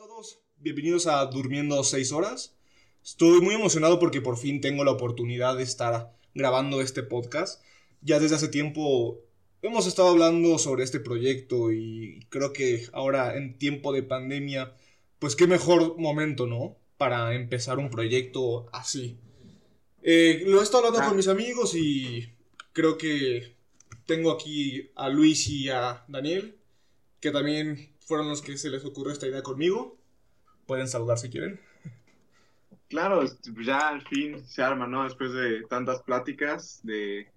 todos, bienvenidos a Durmiendo 6 horas. Estoy muy emocionado porque por fin tengo la oportunidad de estar grabando este podcast. Ya desde hace tiempo hemos estado hablando sobre este proyecto y creo que ahora en tiempo de pandemia, pues qué mejor momento, ¿no? Para empezar un proyecto así. Eh, lo he estado hablando con mis amigos y creo que tengo aquí a Luis y a Daniel, que también fueron los que se les ocurrió esta idea conmigo. Pueden saludar si quieren. Claro, este, pues ya al fin se arma, ¿no? Después de tantas pláticas, de,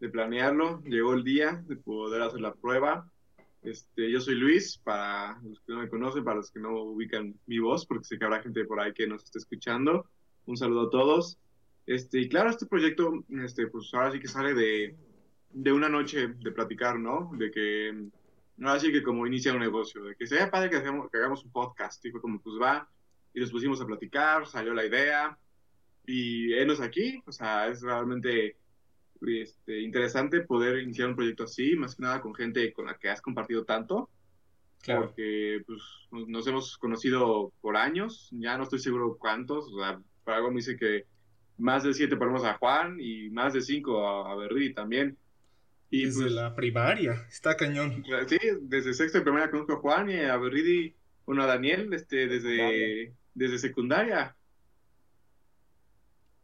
de planearlo, llegó el día de poder hacer la prueba. Este, yo soy Luis, para los que no me conocen, para los que no ubican mi voz, porque sé que habrá gente por ahí que nos está escuchando. Un saludo a todos. Este, y claro, este proyecto, este, pues ahora sí que sale de, de una noche de platicar, ¿no? De que no así que como inicia un negocio, de que sea padre que, hagamos, que hagamos un podcast. Y fue como, pues va, y nos pusimos a platicar, salió la idea, y enos aquí, o sea, es realmente este, interesante poder iniciar un proyecto así, más que nada con gente con la que has compartido tanto. Claro. Porque pues, nos hemos conocido por años, ya no estoy seguro cuántos, o sea, por algo me dice que más de siete ponemos a Juan y más de cinco a, a Berri también. Y desde pues, la primaria, está cañón. Sí, desde sexto de primaria conozco a Juan y a Berridi, bueno, a Daniel, este, desde, desde secundaria.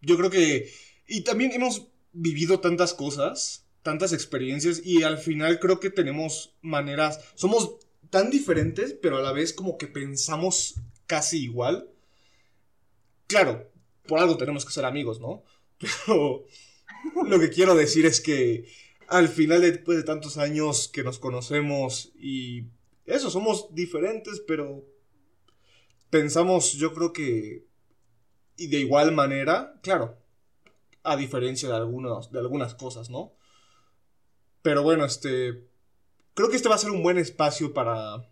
Yo creo que. Y también hemos vivido tantas cosas, tantas experiencias, y al final creo que tenemos maneras. Somos tan diferentes, pero a la vez como que pensamos casi igual. Claro, por algo tenemos que ser amigos, ¿no? Pero lo que quiero decir es que al final, después de tantos años que nos conocemos y eso, somos diferentes, pero pensamos, yo creo que, y de igual manera, claro, a diferencia de, algunos, de algunas cosas, ¿no? Pero bueno, este, creo que este va a ser un buen espacio para,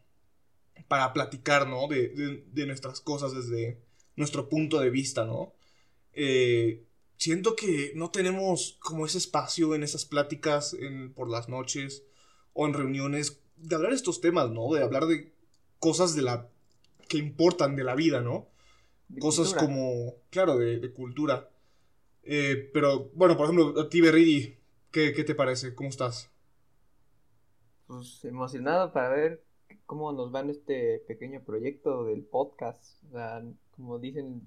para platicar, ¿no? De, de nuestras cosas desde nuestro punto de vista, ¿no? Eh, siento que no tenemos como ese espacio en esas pláticas en, por las noches o en reuniones de hablar de estos temas, ¿no? De hablar de cosas de la que importan de la vida, ¿no? cosas como, claro, de, cultura. Eh, pero, bueno, por ejemplo, a ti, Berridi, ¿qué, ¿qué te parece? ¿Cómo estás? Pues emocionado para ver cómo nos va en este pequeño proyecto del podcast. O sea, como dicen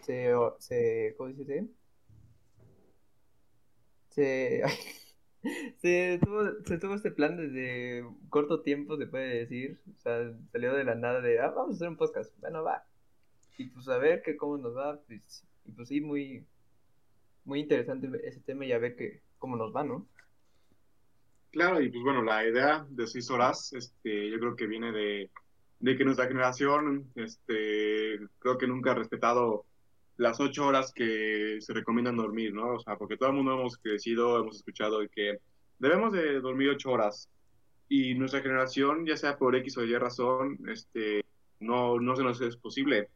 se, se ¿cómo dice? Se, se, tuvo, se tuvo este plan desde corto tiempo, se puede decir. O sea, salió de la nada de, ah, vamos a hacer un podcast. Bueno, va. Y pues a ver que cómo nos va. Pues, y pues sí, muy, muy interesante ese tema y a ver que, cómo nos va, ¿no? Claro, y pues bueno, la idea de seis horas, este, yo creo que viene de, de que nuestra generación, este, creo que nunca ha respetado las ocho horas que se recomiendan dormir, ¿no? O sea, porque todo el mundo hemos crecido, hemos escuchado que debemos de dormir ocho horas. Y nuestra generación, ya sea por X o Y razón, este, no, no se nos es posible.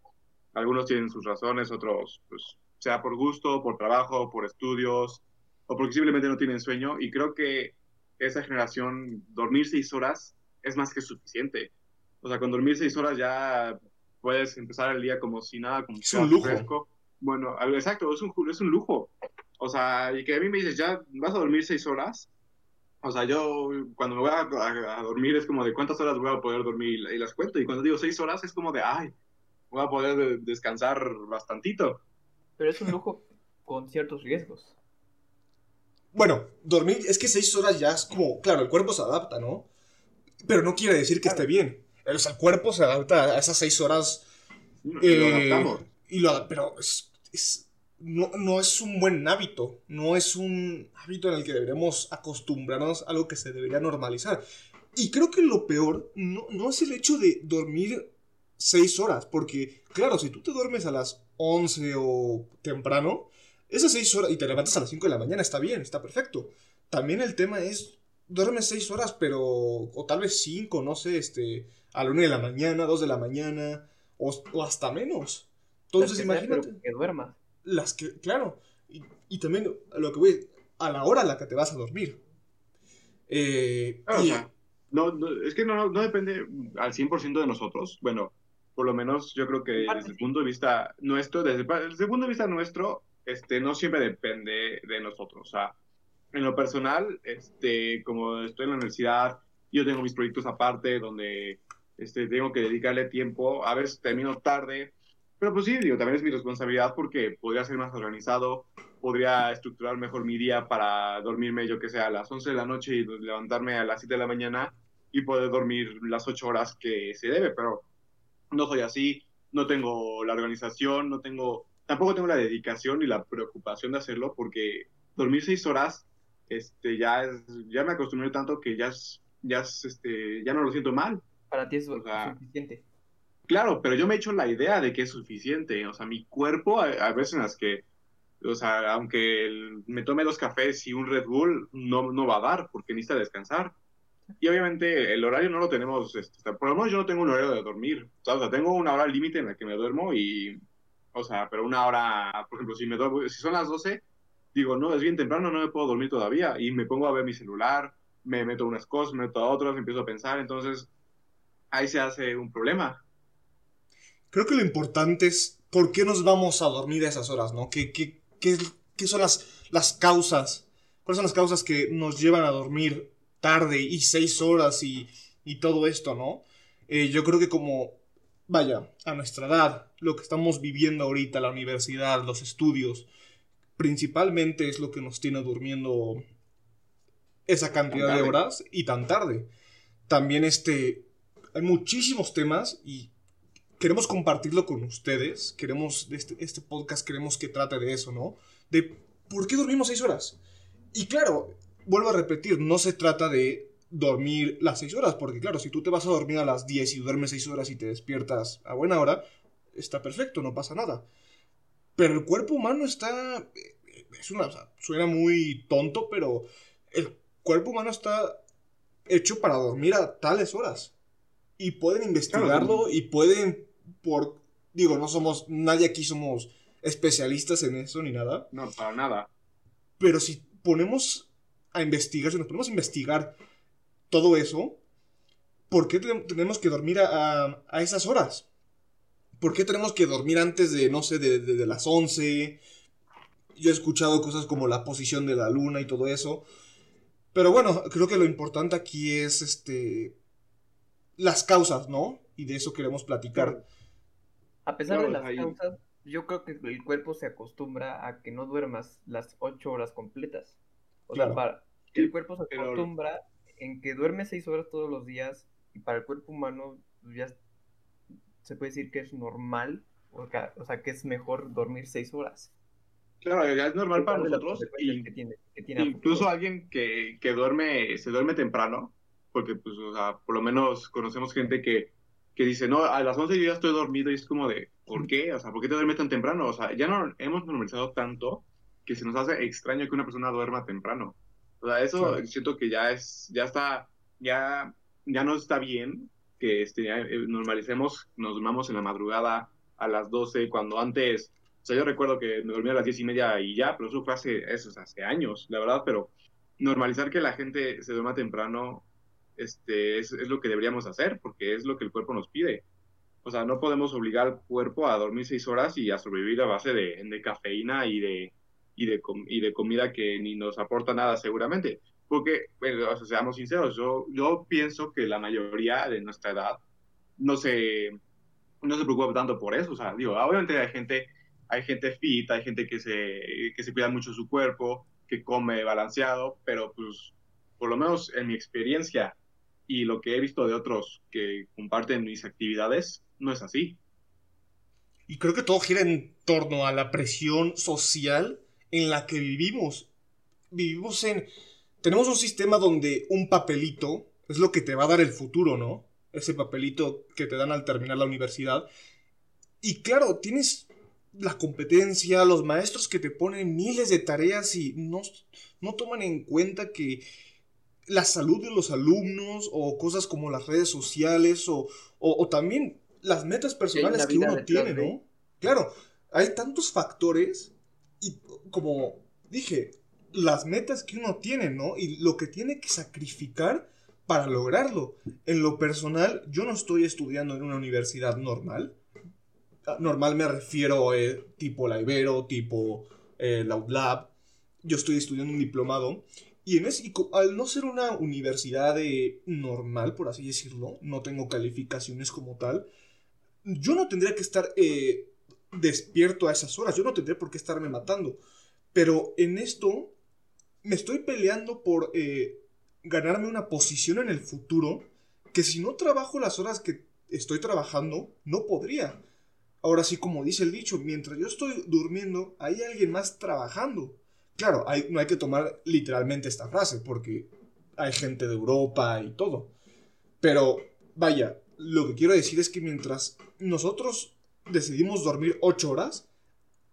Algunos tienen sus razones, otros, pues, sea por gusto, por trabajo, por estudios, o porque simplemente no tienen sueño. Y creo que esa generación, dormir seis horas es más que suficiente. O sea, con dormir seis horas ya puedes empezar el día como si nada, como es un lujo. Bueno, exacto, es un, es un lujo. O sea, y que a mí me dices, ya vas a dormir seis horas. O sea, yo cuando me voy a, dormir es como de cuántas horas voy a poder dormir y las cuento. Y cuando digo seis horas es como de, ay, voy a poder descansar bastantito. Pero es un lujo con ciertos riesgos. Bueno, dormir, es que seis horas ya es como, claro, el cuerpo se adapta, ¿no? Pero no quiere decir que esté bien. O sea, el cuerpo se adapta a esas seis horas. Eh, y lo pero es, no, no, es un buen hábito. No es un hábito en el que deberemos acostumbrarnos a algo que se debería normalizar. Y creo que lo peor no, no es el hecho de dormir seis horas. Porque, claro, si tú te duermes a las 11 o temprano, esas seis horas y te levantas a las 5 de la mañana, está bien, está perfecto. También el tema es duermes seis horas, pero. O tal vez cinco, no sé, este. A la una de la mañana, dos de la mañana. O, hasta menos. Entonces, imagínate. que duermas. Las que. Claro. Y, también, a lo que voy. A la hora a la que te vas a dormir. Eh, No, no, es que no, no depende al 100% de nosotros. Bueno, por lo menos yo creo que desde el punto de vista nuestro, desde, desde el punto de vista nuestro, este, no siempre depende de nosotros. O sea, en lo personal, este, como estoy en la universidad, yo tengo mis proyectos aparte donde este, tengo que dedicarle tiempo. A veces termino tarde, pero pues sí, digo, también es mi responsabilidad porque podría ser más organizado, podría estructurar mejor mi día para dormirme, yo que sé, a las 11 de la noche y levantarme a las 7 de la mañana y poder dormir las 8 horas que se debe, pero no soy así, no tengo la organización, no tengo, tampoco tengo la dedicación ni la preocupación de hacerlo porque dormir 6 horas, este, ya es, ya me acostumbré tanto que ya es, ya es, este, ya no lo siento mal. Para ti es suficiente. Claro, pero yo me he hecho la idea de que es suficiente. O sea, mi cuerpo, a veces en las que o sea, aunque me tome dos cafés y un Red Bull, no, no va a dar porque necesita descansar. Y obviamente el horario no lo tenemos, este, por lo menos yo no tengo un horario de dormir. O sea, tengo una hora límite en la que me duermo y, o sea, pero una hora, por ejemplo, si, me si son las 12, digo, no, es bien temprano, no me puedo dormir todavía. Y me pongo a ver mi celular, me meto unas cosas, me meto a otras, empiezo a pensar. Entonces, ahí se hace un problema. Creo que lo importante es por qué nos vamos a dormir a esas horas, ¿no? ¿Qué, qué, qué, son las, las causas, cuáles son las causas que nos llevan a dormir tarde y seis horas y, todo esto, ¿no? Eh, yo creo que como, vaya, a nuestra edad, lo que estamos viviendo ahorita, la universidad, los estudios, principalmente es lo que nos tiene durmiendo esa cantidad de horas y tan tarde. También este, hay muchísimos temas y queremos compartirlo con ustedes. Queremos, este, este podcast queremos que trate de eso, ¿no? De por qué dormimos seis horas. Y claro, vuelvo a repetir, no se trata de dormir las seis horas, porque claro, si tú te vas a dormir a las 10 y duermes seis horas y te despiertas a buena hora, está perfecto, no pasa nada. Pero el cuerpo humano está... Es una, suena muy tonto, pero el cuerpo humano está hecho para dormir a tales horas. Y pueden investigarlo y pueden por, digo, no somos, nadie aquí somos especialistas en eso ni nada. No, para nada. Pero si ponemos a investigar, si nos ponemos a investigar todo eso, ¿por qué tenemos que dormir a, esas horas? ¿Por qué tenemos que dormir antes de, no sé, de, de, las 11? Yo he escuchado cosas como la posición de la luna y todo eso. Pero bueno, creo que lo importante aquí es este las causas, ¿no? Y de eso queremos platicar. A pesar de las causas, yo creo que el cuerpo se acostumbra a que no duermas las ocho horas completas. O sea, para, el cuerpo se acostumbra en que duerme seis horas todos los días y para el cuerpo humano ya se puede decir que es normal, o sea, que es mejor dormir seis horas. Claro, ya es normal para nosotros. Y, que tiene, incluso alguien que, que, duerme, se duerme temprano, porque pues, o sea, por lo menos conocemos gente que que dice, no, a las 11 yo ya estoy dormido y es como de, ¿por qué? O sea, ¿por qué te duermes tan temprano? O sea, ya no hemos normalizado tanto que se nos hace extraño que una persona duerma temprano. O sea, eso siento que ya es, ya está, ya, ya no está bien que este, eh, normalicemos, nos dormamos en la madrugada a las 12, cuando antes, o sea, yo recuerdo que me dormía a las 10 y media y ya, pero eso fue hace, eso, hace años, la verdad, pero normalizar que la gente se duerma temprano este, es, lo que deberíamos hacer, porque es lo que el cuerpo nos pide. O sea, no podemos obligar al cuerpo a dormir seis horas y a sobrevivir a base de, cafeína y de, y, de, y de comida que ni nos aporta nada seguramente. Porque, bueno, seamos sinceros, yo, yo pienso que la mayoría de nuestra edad no se, no se preocupa tanto por eso. O sea, digo, obviamente hay gente, hay gente fit, hay gente que se, que se cuida mucho su cuerpo, que come balanceado, pero pues, por lo menos en mi experiencia, y lo que he visto de otros que comparten mis actividades no es así. Y creo que todo gira en torno a la presión social en la que vivimos. Vivimos en... Tenemos un sistema donde un papelito es lo que te va a dar el futuro, ¿no? Ese papelito que te dan al terminar la universidad. Y claro, tienes la competencia, los maestros que te ponen miles de tareas y no, no toman en cuenta que la salud de los alumnos o cosas como las redes sociales o, también las metas personales que uno tiene, ¿no? Claro, hay tantos factores y como dije, las metas que uno tiene, ¿no? Y lo que tiene que sacrificar para lograrlo. En lo personal, yo no estoy estudiando en una universidad normal. Ah, normal me refiero eh, tipo la Ibero, tipo eh, la. Yo estoy estudiando un diplomado. Y, en ese, al no ser una universidad normal, por así decirlo, no tengo calificaciones como tal, yo no tendría que estar eh, despierto a esas horas, yo no tendría por qué estarme matando. Pero en esto me estoy peleando por ganarme una posición en el futuro que si no trabajo las horas que estoy trabajando, no podría. Ahora sí, como dice el dicho, mientras yo estoy durmiendo, hay alguien más trabajando. Claro, no hay que tomar literalmente esta frase, porque hay gente de Europa y todo. Pero, vaya, lo que quiero decir es que mientras nosotros decidimos dormir 8 horas,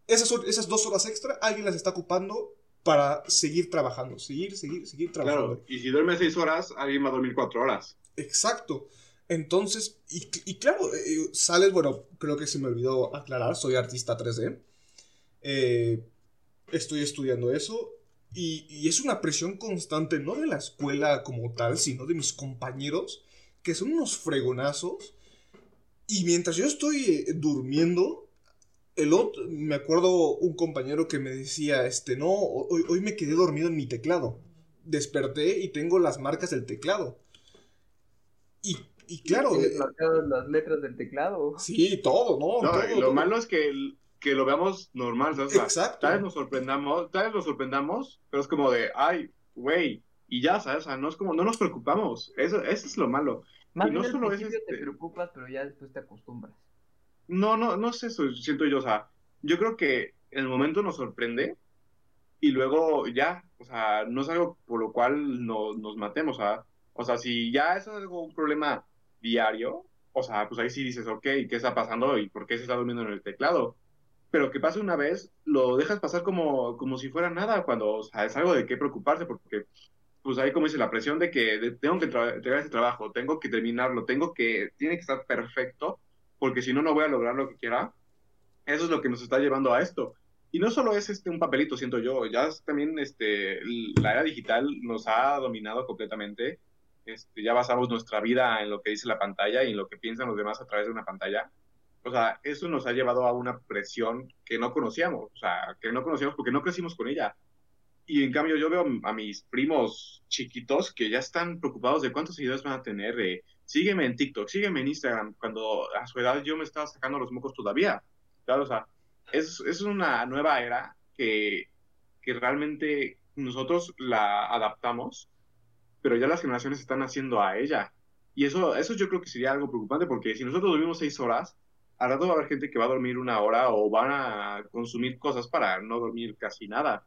esas, esas dos horas extra alguien las está ocupando para seguir trabajando, seguir, seguir, seguir trabajando. Claro, y si duerme seis horas, alguien va a dormir cuatro horas. Exacto. Entonces, y, claro, eh, sales, bueno, creo que se me olvidó aclarar, soy artista 3D. Eh, estoy estudiando eso y, y, es una presión constante, no de la escuela como tal, sino de mis compañeros, que son unos fregonazos. Y mientras yo estoy eh, durmiendo, el otro, me acuerdo un compañero que me decía, este, no, hoy, me quedé dormido en mi teclado. Desperté y tengo las marcas del teclado. Y, y claro... Eh, las letras del teclado. Sí, todo, ¿no? lo malo es que, que lo veamos normal, ¿sabes? Exacto. Tal vez nos sorprendamos, tal vez nos sorprendamos, pero es como de, ay, güey, y ya, ¿sabes? O sea, no es como, no nos preocupamos. Eso, eso es lo malo. Más y no solo es te este preocupas, pero ya después te acostumbras. No, no, no sé eso, siento yo, o sea, yo creo que en el momento nos sorprende y luego ya, o sea, no es algo por lo cual no, nos matemos, ¿ah? o sea, si ya es algo, un problema diario, o sea, pues ahí sí dices, ok, ¿qué está pasando y por qué se está durmiendo en el teclado? Pero que pase una vez, lo dejas pasar como, como si fuera nada, cuando, o sea, es algo de qué preocuparse, porque pues ahí como dice la presión de que tengo que entregar ese trabajo, tengo que terminarlo, tengo que, tiene que estar perfecto, porque si no, no voy a lograr lo que quiera. Eso es lo que nos está llevando a esto. Y no solo es este un papelito, siento yo, ya también este, la era digital nos ha dominado completamente. Este, ya basamos nuestra vida en lo que dice la pantalla y en lo que piensan los demás a través de una pantalla. O sea, eso nos ha llevado a una presión que no conocíamos, o sea, que no conocíamos porque no crecimos con ella. Y en cambio yo veo a mis primos chiquitos que ya están preocupados de cuántos seguidores van a tener, de sígueme en TikTok, sígueme en Instagram, cuando a su edad yo me estaba sacando los mocos todavía. Claro, o sea, es, es una nueva era que, que realmente nosotros la adaptamos, pero ya las generaciones están haciendo a ella. Y eso, eso yo creo que sería algo preocupante porque si nosotros dormimos seis horas, al rato va a haber gente que va a dormir una hora o van a consumir cosas para no dormir casi nada.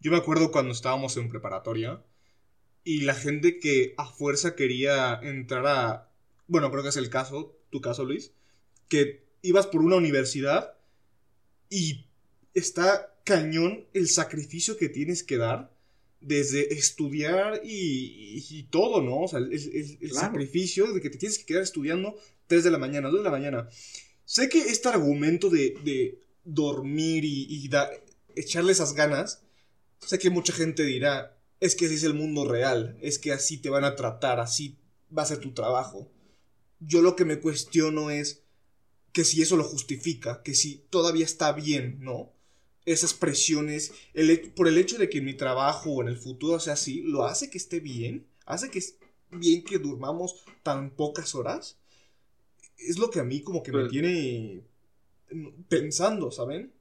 Yo me acuerdo cuando estábamos en preparatoria, y la gente que a fuerza quería entrar a... Bueno, creo que es el caso, tu caso, Luis, que ibas por una universidad y está cañón el sacrificio que tienes que dar desde estudiar y, todo, ¿no? O sea, el, sacrificio de que te tienes que quedar estudiando 3 de la mañana, 2 de la mañana. Sé que este argumento de, dormir y, y echarle esas ganas, sé que mucha gente dirá, es que ese es el mundo real, es que así te van a tratar, así va a ser tu trabajo. Yo lo que me cuestiono es que si eso lo justifica, que si todavía está bien, ¿no? Esas presiones, el, por el hecho de que mi trabajo en el futuro sea así, ¿lo hace que esté bien? ¿Hace que es bien que durmamos tan pocas horas? Es lo que a mí como que me pues tiene pensando, ¿saben?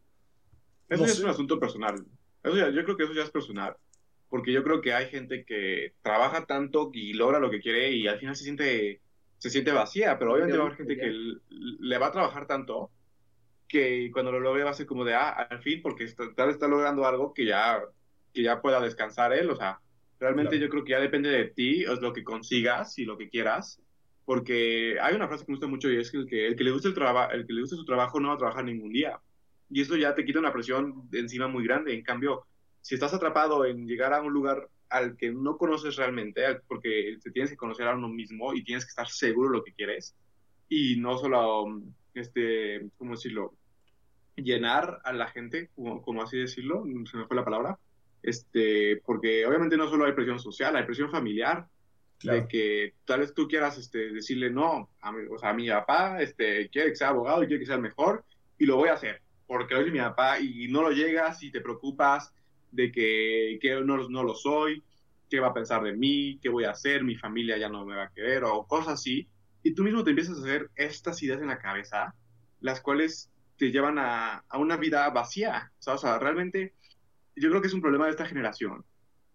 Eso es un asunto personal. yo creo que eso ya es personal porque yo creo que hay gente que trabaja tanto y logra lo que quiere y al final se siente, se siente vacía, pero obviamente va a haber gente que le va a trabajar tanto que cuando lo logre va a ser como de, ah, al fin, porque tal vez está logrando algo que ya, que ya pueda descansar él, o sea, realmente yo creo que ya depende de ti, es lo que consigas y lo que quieras, porque hay una frase que me gusta mucho y es que el que, el que le guste el, trabajo el que le guste su trabajo no va a trabajar ningún día. Y eso ya te quita una presión de encima muy grande. En cambio, si estás atrapado en llegar a un lugar al que no conoces realmente, porque te tienes que conocer a uno mismo y tienes que estar seguro de lo que quieres, y no solo, este, ¿cómo decirlo? Llenar a la gente, como, así decirlo, se me fue la palabra, este, porque obviamente no solo hay presión social, hay presión familiar, De que tal vez tú quieras este, decirle no, a mi, o sea, a mi papá este, quiere que sea abogado y quiere que sea el mejor y lo voy a hacer, porque lo dice mi papá y no lo llegas y te preocupas de que, que no, no lo soy, qué va a pensar de mí, qué voy a hacer, mi familia ya no me va a querer o cosas así. Y tú mismo te empiezas a hacer estas ideas en la cabeza, las cuales te llevan a, a una vida vacía. O sea, realmente yo creo que es un problema de esta generación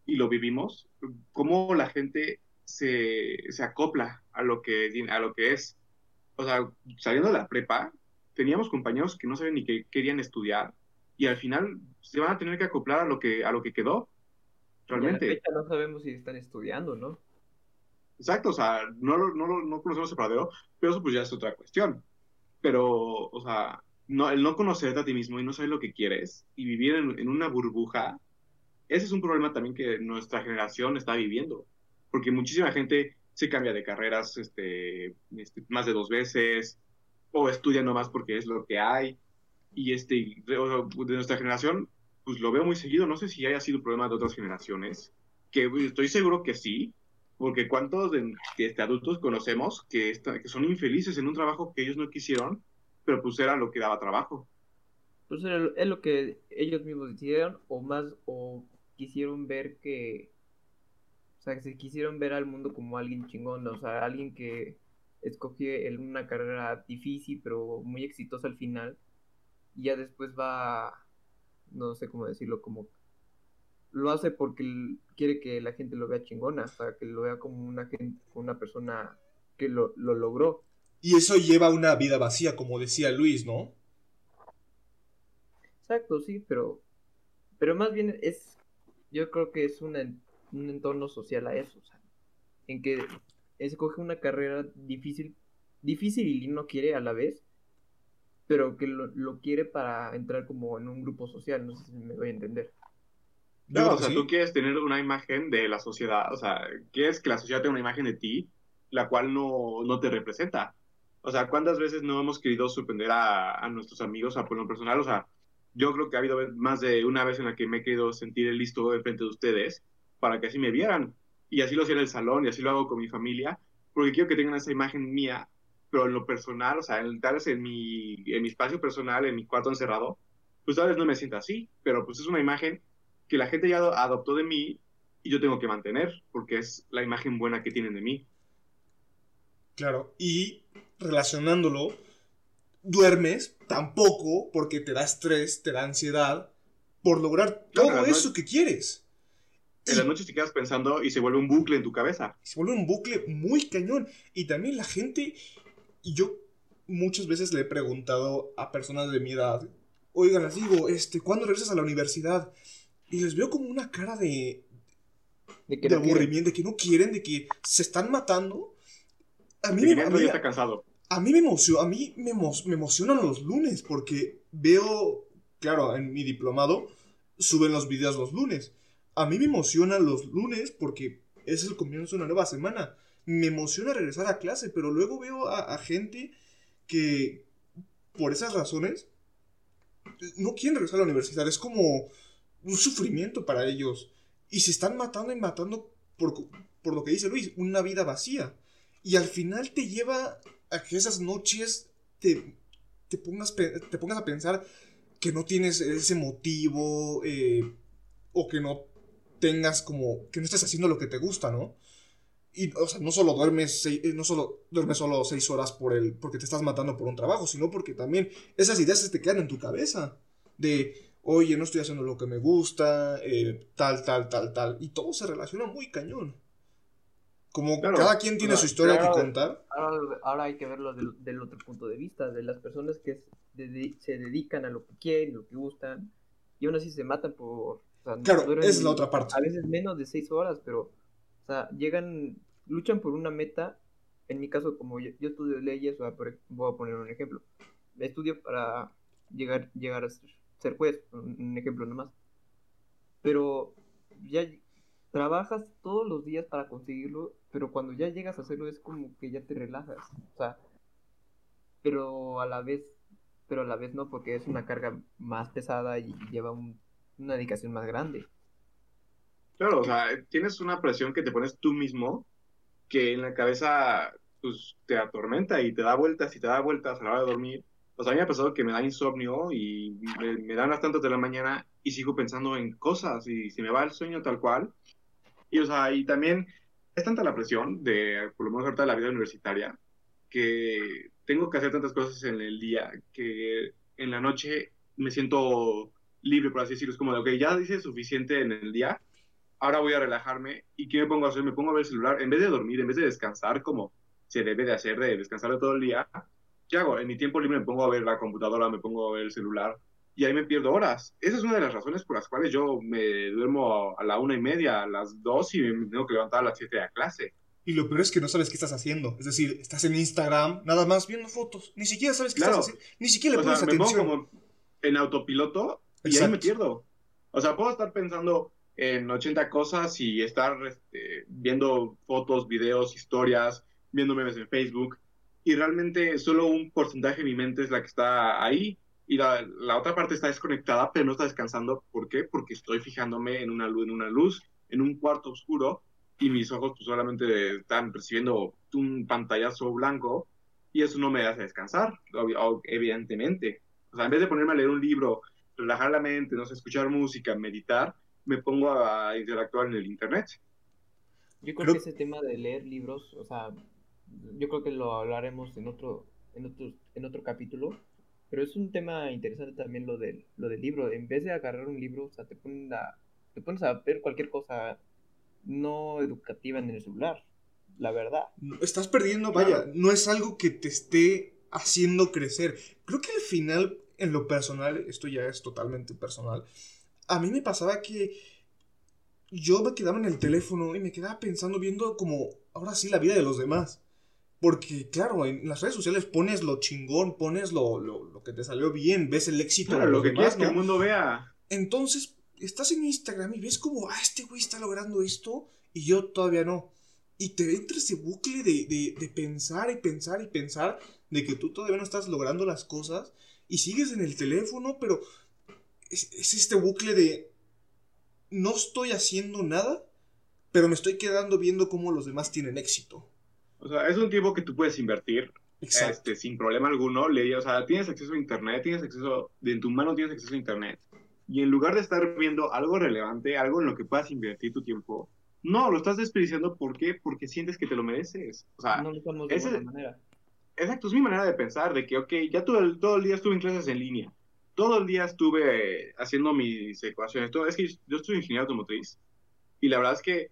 y lo vivimos, cómo la gente se, se acopla a lo, que, a lo que es. O sea, saliendo de la prepa, teníamos compañeros que no sabían ni qué querían estudiar y al final se van a tener que acoplar a lo que, a lo que quedó. Realmente. no sabemos si están estudiando, ¿no? Exacto, o sea, no, no, no conocemos el paradero, pero eso pues ya es otra cuestión. Pero, o sea, no, el no conocerte a ti mismo y no saber lo que quieres y vivir en, en una burbuja, ese es un problema también que nuestra generación está viviendo porque muchísima gente se cambia de carreras este, este, más de dos veces o estudia nomás porque es lo que hay. Y este, de, nuestra generación, pues lo veo muy seguido. No sé si haya sido un problema de otras generaciones, que estoy seguro que sí, porque cuántos de, este, adultos conocemos que, que son infelices en un trabajo que ellos no quisieron, pero pues era lo que daba trabajo. Pues es lo que ellos mismos decidieron o más o quisieron ver que sea, que se quisieron ver al mundo como alguien chingón, o sea, alguien que escogió una carrera difícil, pero muy exitosa al final, y ya después va, no sé cómo decirlo, como lo hace porque quiere que la gente lo vea chingona, o sea, que lo vea como una, gente, una persona que lo, lo logró. Y eso lleva una vida vacía, como decía Luis, ¿no? Exacto, sí, pero, pero más bien es, yo creo que es una un entorno social a eso, o sea, en que escoge una carrera difícil, difícil y no quiere a la vez, pero que lo, quiere para entrar como en un grupo social, no sé si me voy a entender. No, o sea, tú quieres tener una imagen de la sociedad, o sea, quieres que la sociedad tenga una imagen de ti, la cual no, no te representa. O sea, ¿cuántas veces no hemos querido sorprender a, a nuestros amigos a por lo personal? O sea, yo creo que ha habido más de una vez en la que me he querido sentir listo frente de ustedes para que así me vieran. Y así lo hacía en el salón y así lo hago con mi familia, porque quiero que tengan esa imagen mía, pero en lo personal, o sea, en, tal vez en mi, en mi espacio personal, en mi cuarto encerrado, pues tal vez no me sienta así, pero pues es una imagen que la gente ya adoptó de mí y yo tengo que mantener, porque es la imagen buena que tienen de mí. Claro, y relacionándolo, duermes tampoco porque te da estrés, te da ansiedad por lograr todo eso que quieres en las noches te quedas pensando y se vuelve un bucle en tu cabeza. Se vuelve un bucle muy cañón. Y también la gente, y yo muchas veces le he preguntado a personas de mi edad, oigan, les digo, este, ¿cuándo regresas a la universidad? Y les veo como una cara de, de, que aburrimiento, de que no quieren, de que se están matando. A mí, me, a mí, está cansado. a mí me emociona, a mí me, me emocionan los lunes porque veo, claro, en mi diplomado suben los videos los lunes a mí me emocionan los lunes porque es el comienzo de una nueva semana. Me emociona regresar a clase, pero luego veo a, gente que por esas razones no quieren regresar a la universidad. Es como un sufrimiento para ellos. Y se están matando y matando por, por lo que dice Luis, una vida vacía. Y al final te lleva a que esas noches te, te, pongas, te pongas a pensar que no tienes ese motivo eh, o que no tengas como, que no estés haciendo lo que te gusta, ¿no? Y, o sea, no solo duermes, seis, eh, no solo duermes solo seis horas por el, porque te estás matando por un trabajo, sino porque también esas ideas se te quedan en tu cabeza. De, oye, no estoy haciendo lo que me gusta, eh, tal, tal, tal, tal. Y todo se relaciona muy cañón. Como cada quien tiene su historia que contar. Ahora, hay que verlo del, otro punto de vista, de las personas que se dedican a lo que quieren, lo que gustan, y aún así se matan por claro, es la otra parte. A veces menos de seis horas, pero, o sea, llegan, luchan por una meta. En mi caso, como yo, estudio leyes, voy a poner un ejemplo. Estudio para llegar, llegar a ser juez, un ejemplo nomás. Pero ya trabajas todos los días para conseguirlo, pero cuando ya llegas a hacerlo es como que ya te relajas. O sea, pero a la vez, pero a la vez no, porque es una carga más pesada y lleva un una dedicación más grande. Claro, o sea, tienes una presión que te pones tú mismo que en la cabeza pues te atormenta y te da vueltas y te da vueltas a la hora de dormir. O sea, a mí me ha pasado que me da insomnio y me, me dan las tantas de la mañana y sigo pensando en cosas y se me va el sueño tal cual. Y, o sea, y también es tanta la presión de, por lo menos ahorita de la vida universitaria, que tengo que hacer tantas cosas en el día que en la noche me siento libre, por así decirlo. Es como de, ok, ya hice suficiente en el día, ahora voy a relajarme. ¿Y qué me pongo a hacer? Me pongo a ver el celular. En vez de dormir, en vez de descansar, como se debe de hacer, de descansar de todo el día, ¿qué hago? En mi tiempo libre me pongo a ver la computadora, me pongo a ver el celular y ahí me pierdo horas. Esa es una de las razones por las cuales yo me duermo a la una y media, a las dos y me tengo que levantar a las siete a clase. Y lo peor es que no sabes qué estás haciendo. Es decir, estás en Instagram, nada más viendo fotos. Ni siquiera sabes qué Claro. estás haciendo. Ni siquiera le O pones sea, me pongo atención. como en autopiloto y ahí me pierdo. O sea, puedo estar pensando en 80 cosas y estar este, viendo fotos, videos, historias, viendo memes en Facebook. Y realmente solo un porcentaje de mi mente es la que está ahí. Y la, la otra parte está desconectada, pero no está descansando. ¿Por qué? Porque estoy fijándome en una luz, en una luz, en un cuarto oscuro, y mis ojos pues, solamente están percibiendo un pantallazo blanco, y eso no me hace descansar, evidentemente. O sea, en vez de ponerme a leer un libro, relajar la mente, no sé, escuchar música, meditar, me pongo a interactuar en el internet. Yo creo, Creo- que ese tema de leer libros, o sea, yo creo que lo hablaremos en otro, en otro, en otro capítulo, pero es un tema interesante también lo del, lo del libro. En vez de agarrar un libro, o sea, te ponen a, te pones a ver cualquier cosa no educativa en el celular, la verdad. Estás perdiendo, vaya, Claro. no es algo que te esté haciendo crecer. Creo que al final, en lo personal, esto ya es totalmente personal, a mí me pasaba que yo me quedaba en el teléfono y me quedaba pensando, viendo como, ahora sí, la vida de los demás. Porque, claro, en las redes sociales pones lo chingón, pones lo, lo, lo que te salió bien, ves el éxito Claro, de lo que demás, quieres que el mundo vea. Entonces, estás en Instagram y ves como, ah, este güey está logrando esto y yo todavía no. Y te entra ese bucle de, de, de pensar y pensar y pensar de que tú todavía no estás logrando las cosas y sigues en el teléfono, pero es, es este bucle de no estoy haciendo nada, pero me estoy quedando viendo cómo los demás tienen éxito. O sea, es un tiempo que tú puedes invertir este, sin problema alguno. Le, o sea, tienes acceso a internet, tienes acceso, de en tu mano tienes acceso a internet. Y en lugar de estar viendo algo relevante, algo en lo que puedas invertir tu tiempo, no, lo estás desperdiciando. ¿Por qué? Porque sientes que te lo mereces. O sea, No lo de ese- manera. exacto, es mi manera de pensar, de que, ok, ya todo el, todo el día estuve en clases en línea. Todo el día estuve eh, haciendo mis ecuaciones. Todo, es que yo estoy ingeniero automotriz. Y la verdad es que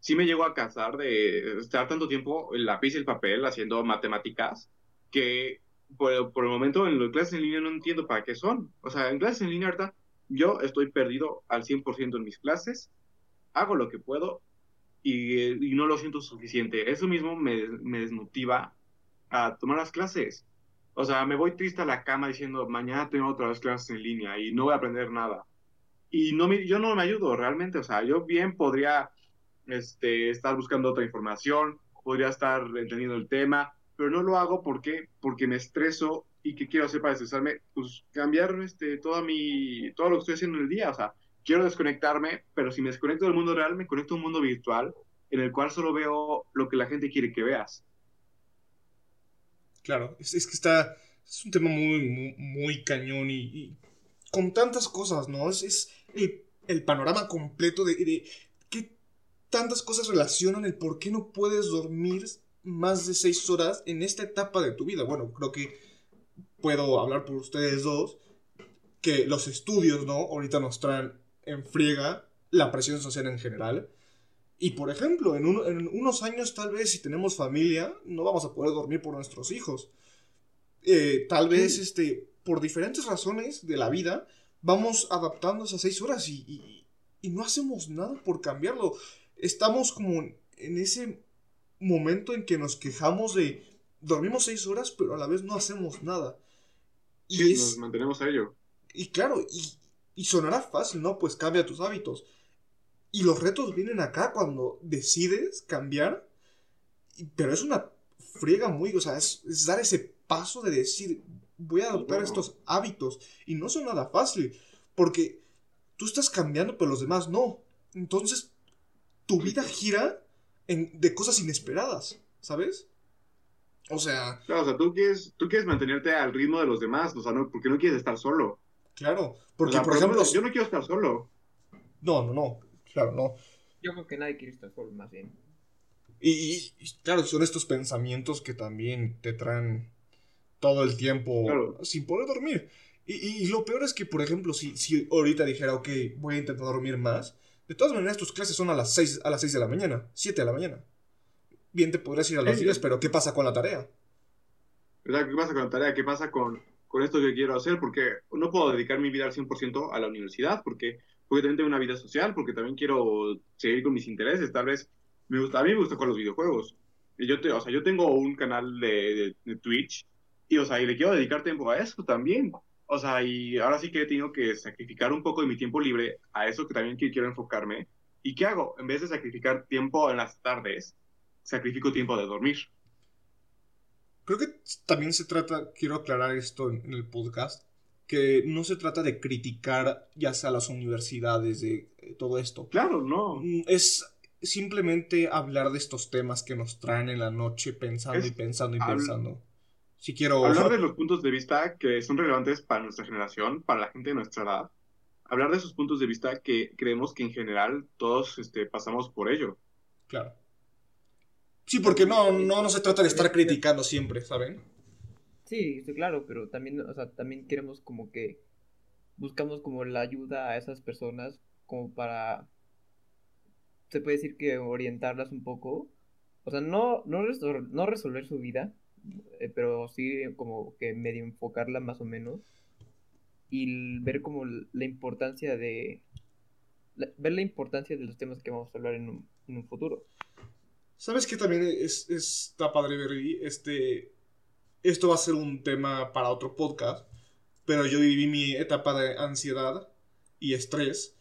sí me llego a cansar de estar tanto tiempo el lápiz y el papel haciendo matemáticas que por, por el momento en las clases en línea no entiendo para qué son. O sea, en clases en línea ahorita yo estoy perdido al 100% en mis clases, hago lo que puedo y, eh, y no lo siento suficiente. Eso mismo me, me desmotiva a tomar las clases. O sea, me voy triste a la cama diciendo, mañana tengo otra vez clases en línea y no voy a aprender nada. Y no me, yo no me ayudo realmente. O sea, yo bien podría este, estar buscando otra información, podría estar entendiendo el tema, pero no lo hago ¿por qué? porque me estreso y ¿qué quiero hacer para estresarme? Pues cambiar este, toda mi, todo lo que estoy haciendo en el día. O sea, quiero desconectarme, pero si me desconecto del mundo real, me conecto a un mundo virtual en el cual solo veo lo que la gente quiere que veas. Claro, es, es que está. Es un tema muy, muy, muy cañón y, con tantas cosas, ¿no? Es, es el, el panorama completo de, de qué tantas cosas relacionan el por qué no puedes dormir más de seis horas en esta etapa de tu vida. Bueno, creo que puedo hablar por ustedes dos, que los estudios, ¿no? Ahorita nos traen en friega la presión social en general. Y por ejemplo, en, un- en unos años tal vez si tenemos familia, no vamos a poder dormir por nuestros hijos. Eh, tal vez Sí. este, por diferentes razones de la vida, vamos adaptando esas seis horas y, y- y no hacemos nada por cambiarlo. Estamos como en ese momento en que nos quejamos de dormimos seis horas, pero a la vez no hacemos nada. Y Sí, es, nos mantenemos a ello. y claro, y, y sonará fácil, ¿no? Pues cambia tus hábitos. Y los retos vienen acá cuando decides cambiar, pero es una friega muy, o sea, es, es dar ese paso de decir, voy a adoptar Claro. estos hábitos. Y no son nada fácil, porque tú estás cambiando, pero los demás no. Entonces, tu vida gira en, de cosas inesperadas, ¿sabes? O sea... Claro, o sea, tú quieres, tú quieres mantenerte al ritmo de los demás, o sea, no, porque no quieres estar solo. Claro, porque por, ejemplo, yo no quiero estar solo. No, no, no, claro, no. Yo creo que nadie quiere estar solo, más bien. Y, claro, son estos pensamientos que también te traen todo el tiempo sin poder dormir. Y, lo peor es que, por ejemplo, si, si ahorita dijera, ok, voy a intentar dormir más, de todas maneras tus clases son a las 6, a las 6 de la mañana, 7 de la mañana. Bien te podrías ir a las 10, pero ¿qué pasa con la tarea? ¿Qué pasa con la tarea? ¿Qué pasa con, con esto que quiero hacer? Porque no puedo dedicar mi vida al 100% a la universidad, porque, porque también tengo una vida social, porque también quiero seguir con mis intereses. Tal vez me gusta, a mí me gusta con los videojuegos. Y yo, te, o sea, yo tengo un canal de, Twitch y, o sea, y le quiero dedicar tiempo a eso también. O sea, y ahora sí que he tenido que sacrificar un poco de mi tiempo libre a eso que también quiero enfocarme. ¿Y qué hago? En vez de sacrificar tiempo en las tardes, sacrifico tiempo de dormir. Creo que también se trata, quiero aclarar esto en, el podcast, que no se trata de criticar ya sea las universidades, de eh, todo esto. Claro, no. Mm, es simplemente hablar de estos temas que nos traen en la noche pensando y pensando y pensando. Si quiero... Hablar de los puntos de vista que son relevantes para nuestra generación, para la gente de nuestra edad. Hablar de esos puntos de vista que creemos que en general todos este, pasamos por ello. Claro. Sí, porque no, no, no se trata de estar criticando siempre, ¿saben? Sí, claro, pero también, o sea, también queremos como que buscamos como la ayuda a esas personas como para, se puede decir que orientarlas un poco. O sea, no, no, no resolver su vida, eh, pero sí como que medio enfocarla más o menos y ver como la importancia de ver la importancia de los temas que vamos a hablar en un, en un futuro. ¿Sabes qué también es, está padre ver este esto va a ser un tema para otro podcast, pero yo viví mi etapa de ansiedad y estrés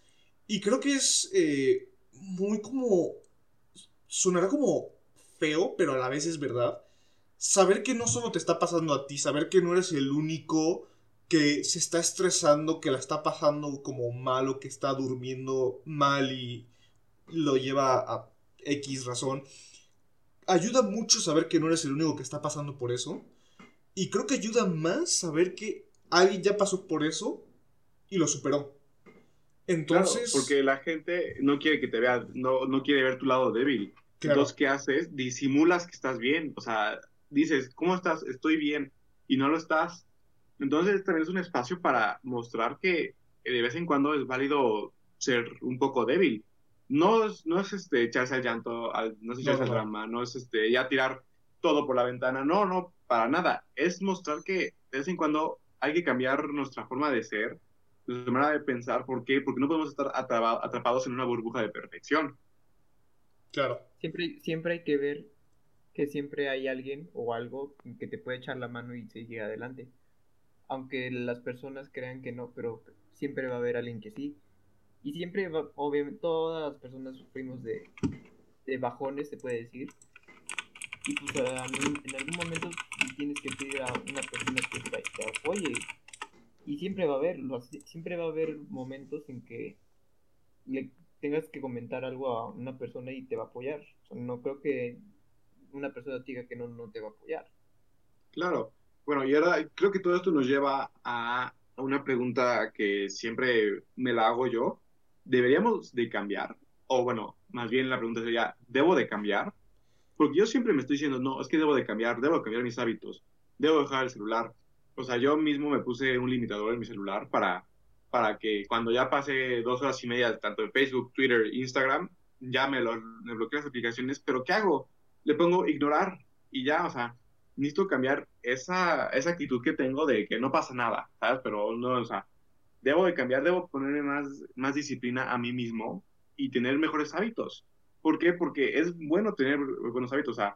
y creo que es eh, muy como sonará como feo, pero a la vez es verdad saber que no solo te está pasando a ti, saber que no eres el único que se está estresando, que la está pasando como mal o que está durmiendo mal y lo lleva a X razón. Ayuda mucho saber que no eres el único que está pasando por eso. Y creo que ayuda más saber que alguien ya pasó por eso y lo superó. Entonces. porque la gente no quiere que te vea, no, no quiere ver tu lado débil. Entonces, ¿qué haces? Disimulas que estás bien. O sea, dices, ¿cómo estás? Estoy bien y no lo estás. Entonces también es un espacio para mostrar que de vez en cuando es válido ser un poco débil. No es, no es este, echarse al llanto, no es echarse al drama, no es este, ya tirar todo por la ventana, no, no, para nada. Es mostrar que de vez en cuando hay que cambiar nuestra forma de ser, nuestra manera de pensar. ¿Por qué? Porque no podemos estar atrapados en una burbuja de perfección. Claro. Siempre, siempre hay que ver que siempre hay alguien o algo que te puede echar la mano y seguir adelante. Aunque las personas crean que no, pero siempre va a haber alguien que sí. Y siempre, va, obviamente, todas las personas sufrimos de, de bajones, se puede decir. Y pues en algún momento tienes que pedir a una persona que te, apoye. Y siempre va a haber, siempre va a haber momentos en que le tengas que comentar algo a una persona y te va a apoyar. no creo que una persona diga que no, no te va a apoyar. Claro. Bueno, y ahora creo que todo esto nos lleva a una pregunta que siempre me la hago yo. ¿Deberíamos de cambiar? O bueno, más bien la pregunta sería, ¿debo de cambiar? Porque yo siempre me estoy diciendo, no, es que debo de cambiar, debo cambiar mis hábitos, debo dejar el celular. O sea, yo mismo me puse un limitador en mi celular para, para que cuando ya pase dos horas y media, tanto en Facebook, Twitter, Instagram, ya me, lo, me bloqueo las aplicaciones, pero ¿qué hago? le pongo ignorar y ya, o sea, necesito cambiar esa, esa actitud que tengo de que no pasa nada, ¿sabes? Pero no, o sea, debo de cambiar, debo ponerme más, más disciplina a mí mismo y tener mejores hábitos. ¿Por qué? Porque es bueno tener buenos hábitos, o sea,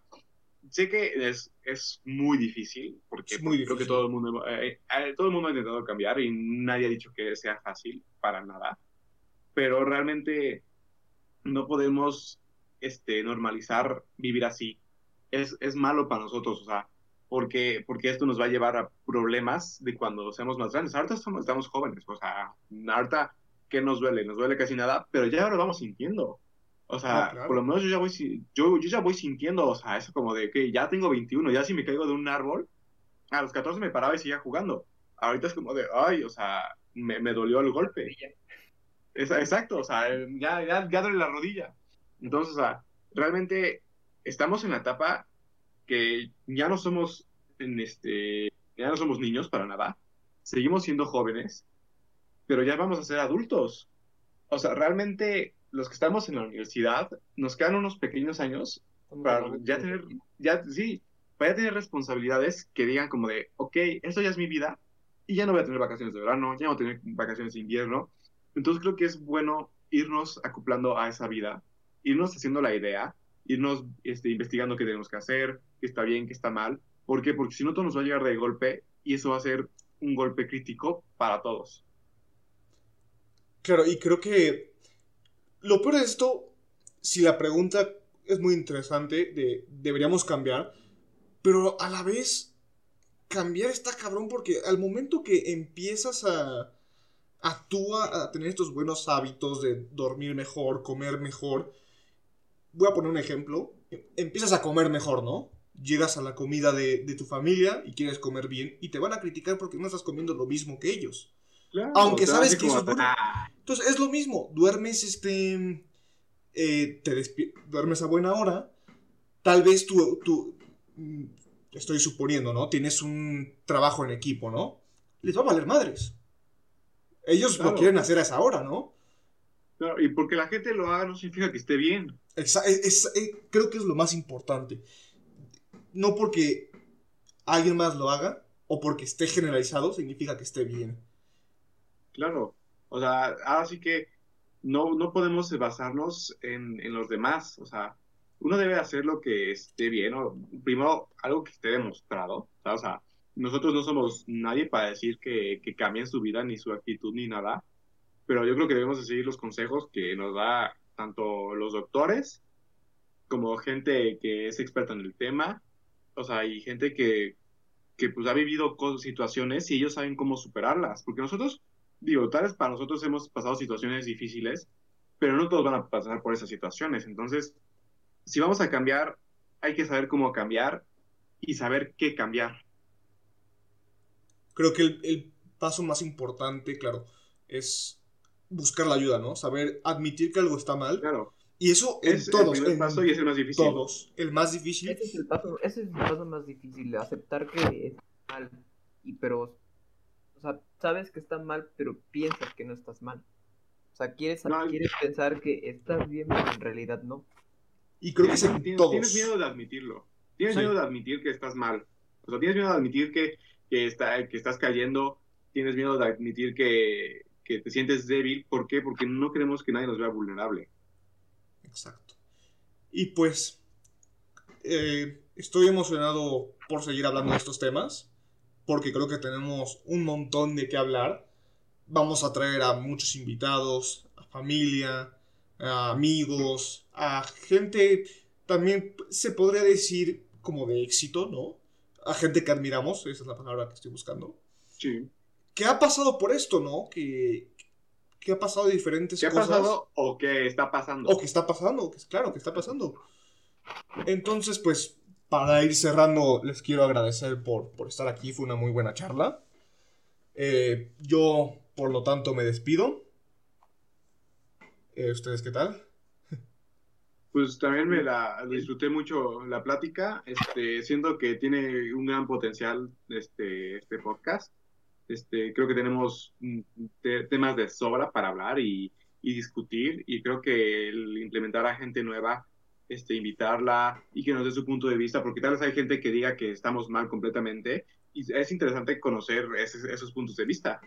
sé que es, es muy difícil, porque, creo que todo el, mundo, eh, eh, todo el mundo ha intentado cambiar y nadie ha dicho que sea fácil para nada, pero realmente no podemos este, normalizar vivir así. Es, es malo para nosotros, o sea, porque, porque esto nos va a llevar a problemas de cuando seamos más grandes. Ahorita estamos, estamos jóvenes, o sea, ahorita, ¿qué nos duele? Nos duele casi nada, pero ya lo vamos sintiendo. O sea, Ah, claro. por lo menos yo ya, voy, yo, yo ya voy sintiendo, o sea, eso como de que ya tengo 21, ya si me caigo de un árbol, a los 14 me paraba y seguía jugando. Ahorita es como de, ay, o sea, me, me dolió el golpe. Es- exacto, o sea, ya, ya, ya duele la rodilla. Entonces, o sea, realmente estamos en la etapa que ya no somos, en este, ya no somos niños para nada, seguimos siendo jóvenes, pero ya vamos a ser adultos. O sea, realmente los que estamos en la universidad nos quedan unos pequeños años para ya tener, ya, sí, para ya tener responsabilidades que digan como de, ok, esto ya es mi vida y ya no voy a tener vacaciones de verano, ya no voy a tener vacaciones de invierno. Entonces creo que es bueno irnos acoplando a esa vida, irnos haciendo la idea, irnos este, investigando qué tenemos que hacer, qué está bien, qué está mal. ¿Por qué? Porque si no, todo nos va a llegar de golpe y eso va a ser un golpe crítico para todos. Claro, y creo que lo peor de esto, si la pregunta es muy interesante, de deberíamos cambiar, pero a la vez cambiar está cabrón porque al momento que empiezas a, a tú a, a tener estos buenos hábitos de dormir mejor, comer mejor, voy a poner un ejemplo, empiezas a comer mejor, ¿no? Llegas a la comida de, de tu familia y quieres comer bien y te van a criticar porque no estás comiendo lo mismo que ellos. Claro, Aunque sabes que eso como, es bueno. "Ah, Entonces es lo mismo, duermes este eh, te duermes a buena hora, tal vez tú, tú mm, estoy suponiendo, ¿no? Tienes un trabajo en equipo, ¿no? Les va a valer madres. Ellos Claro. lo quieren hacer a esa hora, ¿no? claro, y porque la gente lo haga no significa que esté bien. Es- eh, creo que es lo más importante. No porque alguien más lo haga o porque esté generalizado significa que esté bien. Claro, o sea, ahora sí que no, no podemos basarnos en, en los demás, o sea, uno debe hacer lo que esté bien, o primero algo que esté demostrado, o sea, nosotros no somos nadie para decir que, que cambien su vida, ni su actitud, ni nada, pero yo creo que debemos de seguir los consejos que nos da tanto los doctores como gente que es experta en el tema, o sea, y gente que, que pues ha vivido situaciones y ellos saben cómo superarlas, porque nosotros digo, tal vez para nosotros hemos pasado situaciones difíciles, pero no todos van a pasar por esas situaciones. Entonces, si vamos a cambiar, hay que saber cómo cambiar y saber qué cambiar. Creo que el, el paso más importante, claro, es buscar la ayuda, ¿no? Saber admitir que algo está mal. Claro, Y eso en es el todos, primer en paso y es el más difícil. todos. El más difícil. Ese es el paso, ese es el paso más difícil, aceptar que está mal, y pero, o sea, sabes que está mal, pero piensas que no estás mal. O sea, quieres, No, quieres pensar que estás bien, pero en realidad no. Y creo que es en Tienes, todos. tienes miedo de admitirlo. Tienes Sí. miedo de admitir que estás mal. O sea, tienes miedo de admitir que, que, está, que estás cayendo. Tienes miedo de admitir que, que te sientes débil. ¿Por qué? Porque no queremos que nadie nos vea vulnerable. Exacto. Y pues, eh, estoy emocionado por seguir hablando de estos temas, porque creo que tenemos un montón de qué hablar. Vamos a traer a muchos invitados, a familia, a amigos, a gente también se podría decir como de éxito, ¿no? A gente que admiramos, esa es la palabra que estoy buscando. Sí. Que ha pasado por esto, ¿no? Que, que ha pasado diferentes ¿Qué ha cosas. pasado o qué está pasando? O que está pasando, que claro que está pasando. Entonces, pues, para ir cerrando, les quiero agradecer por, por estar aquí. Fue una muy buena charla. Eh, yo, por lo tanto, me despido. Eh, ¿Ustedes qué tal? Pues también me la disfruté mucho la plática, este, siento que tiene un gran potencial este, este podcast. Este, creo que tenemos mm, te- temas de sobra para hablar y, y discutir y creo que el implementar a gente nueva, este, invitarla y que nos dé su punto de vista, porque tal vez hay gente que diga que estamos mal completamente y es interesante conocer esos puntos de vista.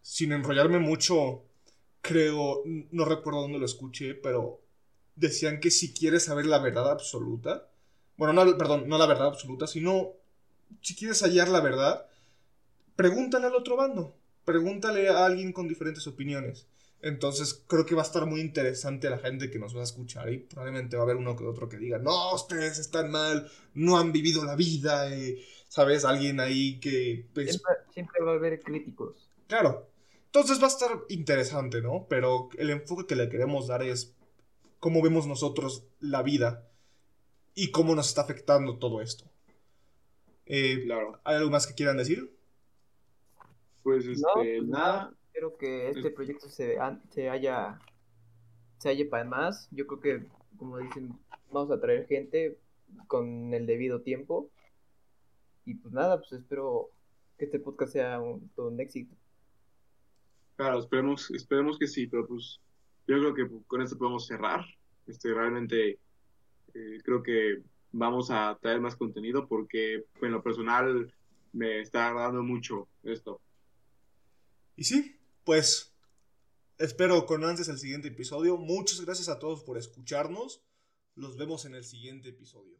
Sin enrollarme mucho, creo, no recuerdo dónde lo escuché, pero decían que si quieres saber la verdad absoluta, bueno, no, perdón, no la verdad absoluta, sino si quieres hallar la verdad, pregúntale al otro bando, pregúntale a alguien con diferentes opiniones. Entonces creo que va a estar muy interesante la gente que nos va a escuchar y probablemente va a haber uno que otro que diga, no, ustedes están mal, no han vivido la vida, eh", ¿sabes? Alguien ahí que... pues, Siempre, siempre va a haber críticos. Claro. Entonces va a estar interesante, ¿no? Pero el enfoque que le queremos dar es cómo vemos nosotros la vida y cómo nos está afectando todo esto. Eh, Claro. ¿Hay algo más que quieran decir? Pues este, pues nada. Espero que este proyecto se, an- se haya se halle para más. Yo creo que, como dicen, vamos a traer gente con el debido tiempo. Y pues nada, pues espero que este podcast sea un, todo un éxito. Claro, esperemos, esperemos que sí, pero pues yo creo que con esto podemos cerrar. Este, realmente eh, creo que vamos a traer más contenido porque en lo personal me está agradando mucho esto. Y sí, pues espero con antes el siguiente episodio. Muchas gracias a todos por escucharnos. Los vemos en el siguiente episodio.